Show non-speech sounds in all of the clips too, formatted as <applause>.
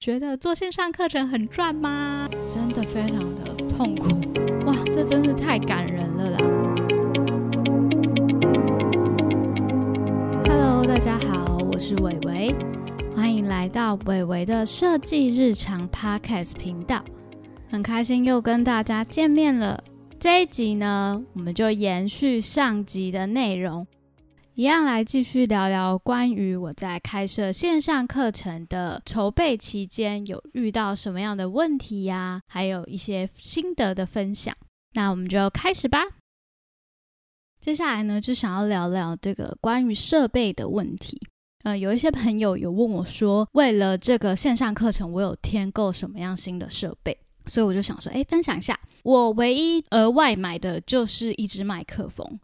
觉得做线上课程很赚吗？真的非常的痛苦 <laughs> 哇！这真是太感人了啦！Hello，大家好，我是伟伟，欢迎来到伟伟的设计日常 Podcast 频道，很开心又跟大家见面了。这一集呢，我们就延续上集的内容。一样来继续聊聊关于我在开设线上课程的筹备期间有遇到什么样的问题呀？还有一些心得的分享。那我们就开始吧。接下来呢，就想要聊聊这个关于设备的问题。呃，有一些朋友有问我说，为了这个线上课程，我有添购什么样新的设备？所以我就想说，哎，分享一下。我唯一额外买的就是一支麦克风。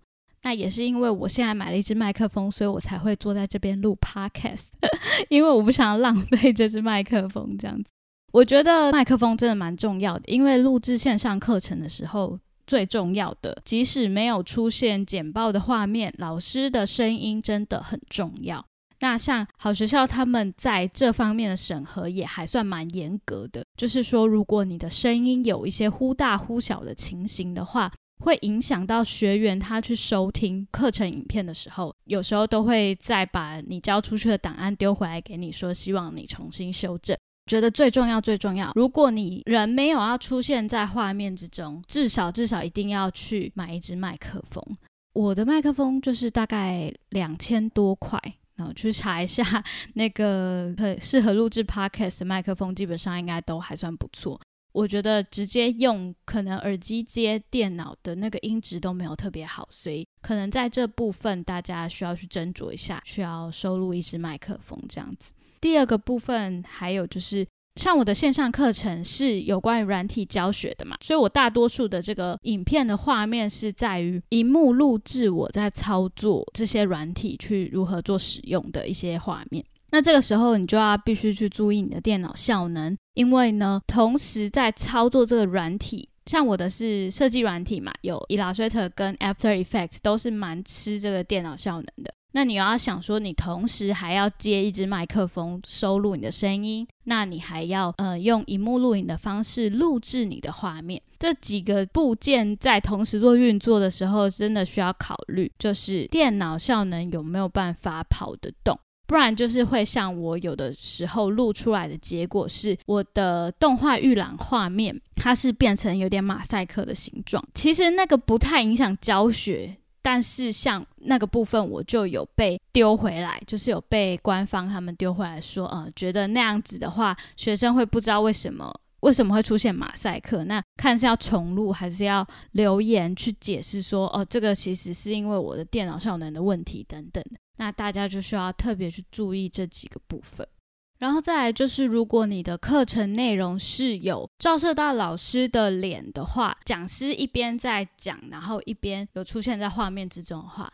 那也是因为我现在买了一支麦克风，所以我才会坐在这边录 podcast，<laughs> 因为我不想要浪费这支麦克风。这样子，我觉得麦克风真的蛮重要的，因为录制线上课程的时候，最重要的，即使没有出现简报的画面，老师的声音真的很重要。那像好学校他们在这方面的审核也还算蛮严格的，就是说，如果你的声音有一些忽大忽小的情形的话。会影响到学员他去收听课程影片的时候，有时候都会再把你交出去的档案丢回来给你，说希望你重新修正。觉得最重要最重要，如果你人没有要出现在画面之中，至少至少一定要去买一支麦克风。我的麦克风就是大概两千多块，然后去查一下 <laughs> 那个适合录制 podcast 的麦克风，基本上应该都还算不错。我觉得直接用可能耳机接电脑的那个音质都没有特别好，所以可能在这部分大家需要去斟酌一下，需要收录一支麦克风这样子。第二个部分还有就是，像我的线上课程是有关于软体教学的嘛，所以我大多数的这个影片的画面是在于荧幕录制我在操作这些软体去如何做使用的一些画面。那这个时候，你就要必须去注意你的电脑效能，因为呢，同时在操作这个软体，像我的是设计软体嘛，有 Illustrator 跟 After Effects 都是蛮吃这个电脑效能的。那你要想说，你同时还要接一支麦克风收录你的声音，那你还要呃用荧幕录影的方式录制你的画面，这几个部件在同时做运作的时候，真的需要考虑，就是电脑效能有没有办法跑得动。不然就是会像我有的时候录出来的结果是，我的动画预览画面它是变成有点马赛克的形状。其实那个不太影响教学，但是像那个部分我就有被丢回来，就是有被官方他们丢回来说，呃，觉得那样子的话，学生会不知道为什么为什么会出现马赛克。那看是要重录还是要留言去解释说，哦，这个其实是因为我的电脑效能的问题等等。那大家就需要特别去注意这几个部分，然后再来就是，如果你的课程内容是有照射到老师的脸的话，讲师一边在讲，然后一边有出现在画面之中的话，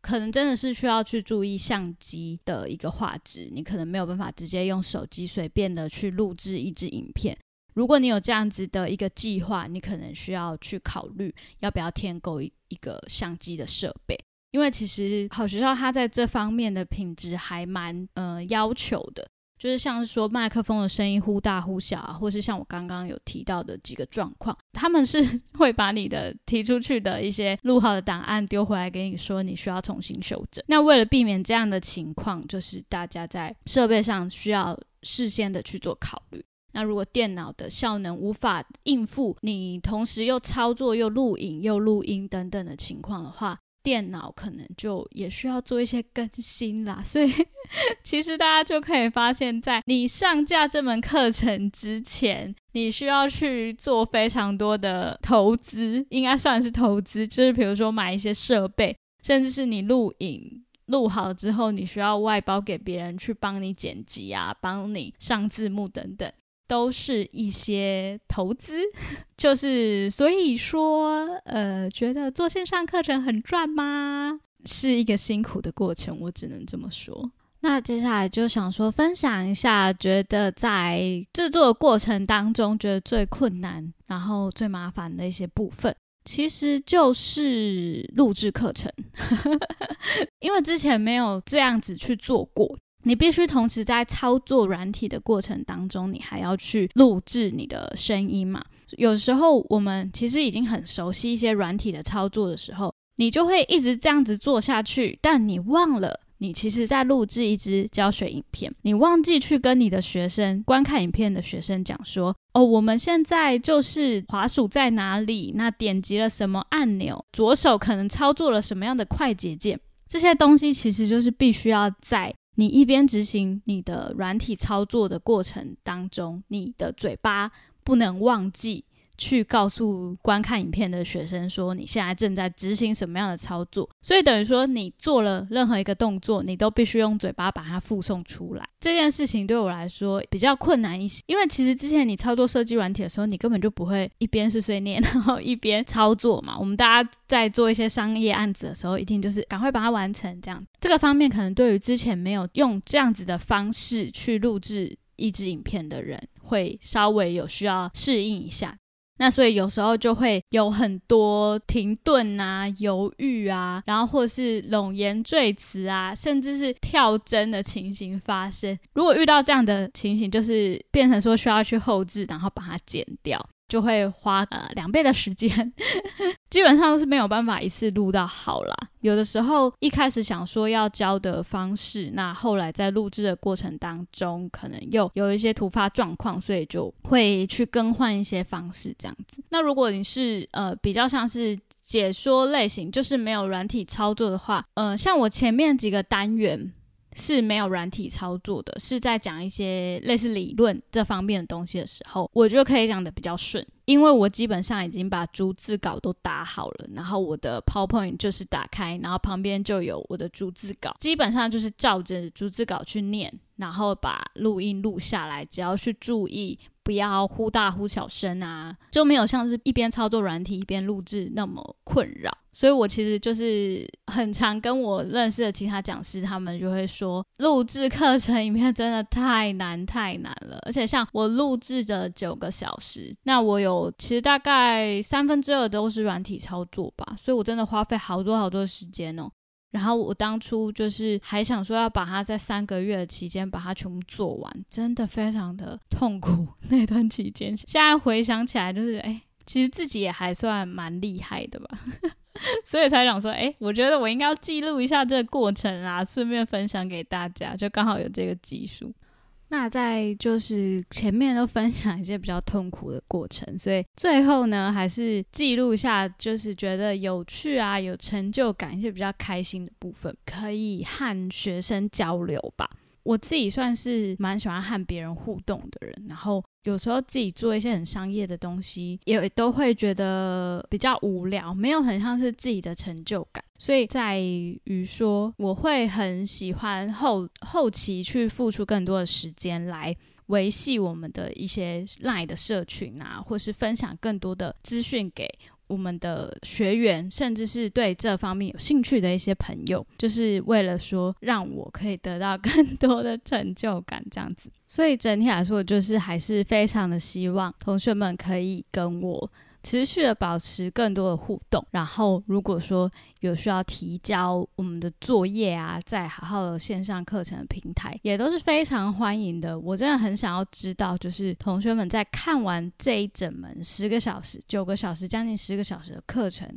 可能真的是需要去注意相机的一个画质，你可能没有办法直接用手机随便的去录制一支影片。如果你有这样子的一个计划，你可能需要去考虑要不要添购一一个相机的设备。因为其实好学校它在这方面的品质还蛮呃要求的，就是像是说麦克风的声音忽大忽小啊，或是像我刚刚有提到的几个状况，他们是会把你的提出去的一些录好的档案丢回来给你说你需要重新修正。那为了避免这样的情况，就是大家在设备上需要事先的去做考虑。那如果电脑的效能无法应付你同时又操作又录影又录音等等的情况的话，电脑可能就也需要做一些更新啦，<laughs> 所以其实大家就可以发现，在你上架这门课程之前，你需要去做非常多的投资，应该算是投资，就是比如说买一些设备，甚至是你录影录好之后，你需要外包给别人去帮你剪辑啊，帮你上字幕等等。都是一些投资，<laughs> 就是所以说，呃，觉得做线上课程很赚吗？是一个辛苦的过程，我只能这么说。那接下来就想说分享一下，觉得在制作过程当中，觉得最困难，然后最麻烦的一些部分，其实就是录制课程，<laughs> 因为之前没有这样子去做过。你必须同时在操作软体的过程当中，你还要去录制你的声音嘛？有时候我们其实已经很熟悉一些软体的操作的时候，你就会一直这样子做下去，但你忘了你其实在录制一支教学影片，你忘记去跟你的学生观看影片的学生讲说，哦，我们现在就是滑鼠在哪里，那点击了什么按钮，左手可能操作了什么样的快捷键，这些东西其实就是必须要在。你一边执行你的软体操作的过程当中，你的嘴巴不能忘记。去告诉观看影片的学生说你现在正在执行什么样的操作，所以等于说你做了任何一个动作，你都必须用嘴巴把它附送出来。这件事情对我来说比较困难一些，因为其实之前你操作设计软体的时候，你根本就不会一边碎碎念，然后一边操作嘛。我们大家在做一些商业案子的时候，一定就是赶快把它完成这样。这个方面可能对于之前没有用这样子的方式去录制一支影片的人，会稍微有需要适应一下。那所以有时候就会有很多停顿啊、犹豫啊，然后或是冗言赘词啊，甚至是跳针的情形发生。如果遇到这样的情形，就是变成说需要去后置，然后把它剪掉。就会花呃两倍的时间，<laughs> 基本上是没有办法一次录到好啦。有的时候一开始想说要教的方式，那后来在录制的过程当中，可能又有一些突发状况，所以就会去更换一些方式这样子。那如果你是呃比较像是解说类型，就是没有软体操作的话，呃，像我前面几个单元。是没有软体操作的，是在讲一些类似理论这方面的东西的时候，我就可以讲的比较顺，因为我基本上已经把逐字稿都打好了，然后我的 PowerPoint 就是打开，然后旁边就有我的逐字稿，基本上就是照着逐字稿去念，然后把录音录下来，只要去注意。不要忽大忽小声啊，就没有像是一边操作软体一边录制那么困扰。所以我其实就是很常跟我认识的其他讲师，他们就会说，录制课程影片真的太难太难了。而且像我录制的九个小时，那我有其实大概三分之二都是软体操作吧，所以我真的花费好多好多时间哦。然后我当初就是还想说要把它在三个月的期间把它全部做完，真的非常的痛苦 <laughs> 那段期间。现在回想起来，就是哎，其实自己也还算蛮厉害的吧，<laughs> 所以才想说，哎，我觉得我应该要记录一下这个过程啊，顺便分享给大家，就刚好有这个技术。那在就是前面都分享一些比较痛苦的过程，所以最后呢，还是记录一下，就是觉得有趣啊、有成就感一些比较开心的部分，可以和学生交流吧。我自己算是蛮喜欢和别人互动的人，然后有时候自己做一些很商业的东西，也都会觉得比较无聊，没有很像是自己的成就感。所以在于说，我会很喜欢后后期去付出更多的时间来维系我们的一些 Line 的社群啊，或是分享更多的资讯给。我们的学员，甚至是对这方面有兴趣的一些朋友，就是为了说让我可以得到更多的成就感，这样子。所以整体来说，就是还是非常的希望同学们可以跟我。持续的保持更多的互动，然后如果说有需要提交我们的作业啊，在好好的线上课程的平台，也都是非常欢迎的。我真的很想要知道，就是同学们在看完这一整门十个小时、九个小时、将近十个小时的课程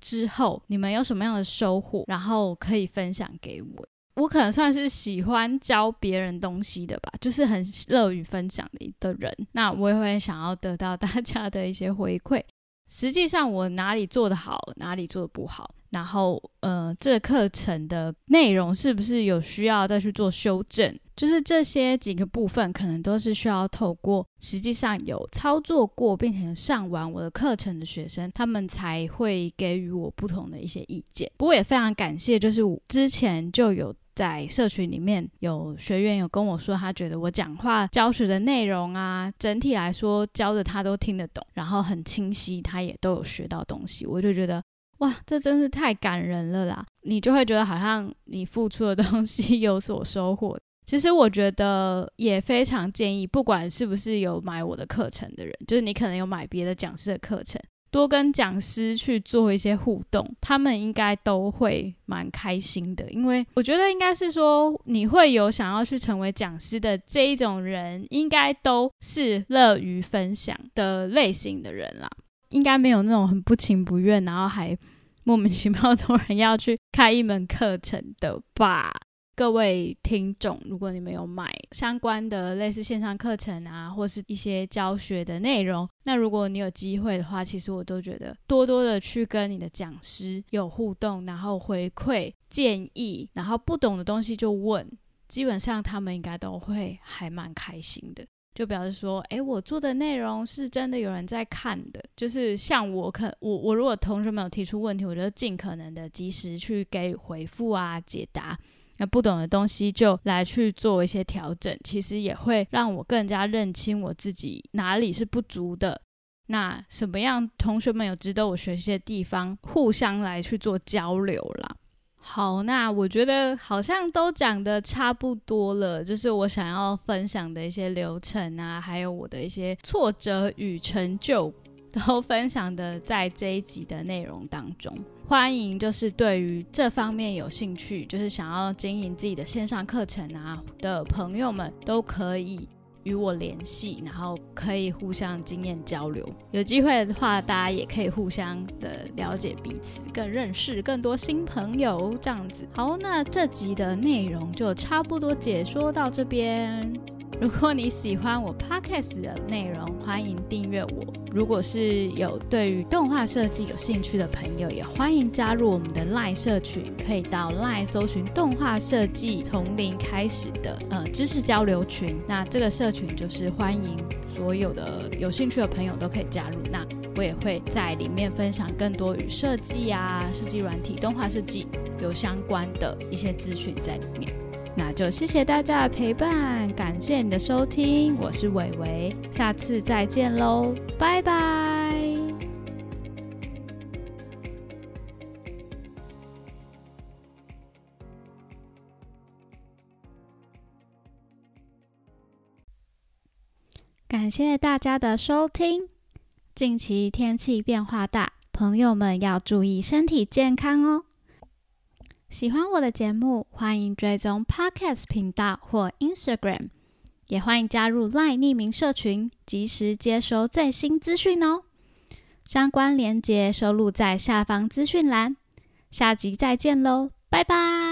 之后，你们有什么样的收获，然后可以分享给我。我可能算是喜欢教别人东西的吧，<laughs> 就是很乐于分享的一个人。那我也会想要得到大家的一些回馈。<laughs> 实际上我哪里做得好，哪里做得不好，然后呃，这课程的内容是不是有需要再去做修正？就是这些几个部分，可能都是需要透过实际上有操作过并且上完我的课程的学生，他们才会给予我不同的一些意见。不过也非常感谢，就是之前就有。在社群里面有学员有跟我说，他觉得我讲话教学的内容啊，整体来说教的他都听得懂，然后很清晰，他也都有学到东西。我就觉得哇，这真是太感人了啦！你就会觉得好像你付出的东西有所收获。其实我觉得也非常建议，不管是不是有买我的课程的人，就是你可能有买别的讲师的课程。多跟讲师去做一些互动，他们应该都会蛮开心的。因为我觉得应该是说，你会有想要去成为讲师的这一种人，应该都是乐于分享的类型的人啦。应该没有那种很不情不愿，然后还莫名其妙突然要去开一门课程的吧。各位听众，如果你们有买相关的类似线上课程啊，或是一些教学的内容，那如果你有机会的话，其实我都觉得多多的去跟你的讲师有互动，然后回馈建议，然后不懂的东西就问，基本上他们应该都会还蛮开心的，就表示说，诶，我做的内容是真的有人在看的，就是像我可我我如果同学们有提出问题，我就尽可能的及时去给予回复啊，解答。那不懂的东西就来去做一些调整，其实也会让我更加认清我自己哪里是不足的。那什么样同学们有值得我学习的地方，互相来去做交流啦。好，那我觉得好像都讲的差不多了，就是我想要分享的一些流程啊，还有我的一些挫折与成就。都分享的在这一集的内容当中，<laughs> 欢迎就是对于这方面有兴趣，就是想要经营自己的线上课程啊的朋友们，都可以与我联系，然后可以互相经验交流。有机会的话，大家也可以互相的了解彼此，更认识更多新朋友这样子。好，那这集的内容就差不多解说到这边。如果你喜欢我 podcast 的内容，欢迎订阅我。如果是有对于动画设计有兴趣的朋友，也欢迎加入我们的 LINE 社群，可以到 LINE 搜寻“动画设计从零开始”的呃知识交流群。那这个社群就是欢迎所有的有兴趣的朋友都可以加入。那我也会在里面分享更多与设计啊、设计软体、动画设计有相关的一些资讯在里面。那就谢谢大家的陪伴，感谢你的收听，我是伟伟，下次再见喽，拜拜。感谢大家的收听，近期天气变化大，朋友们要注意身体健康哦。喜欢我的节目，欢迎追踪 Podcast 频道或 Instagram，也欢迎加入 LINE 匿名社群，及时接收最新资讯哦。相关链接收录在下方资讯栏。下集再见喽，拜拜。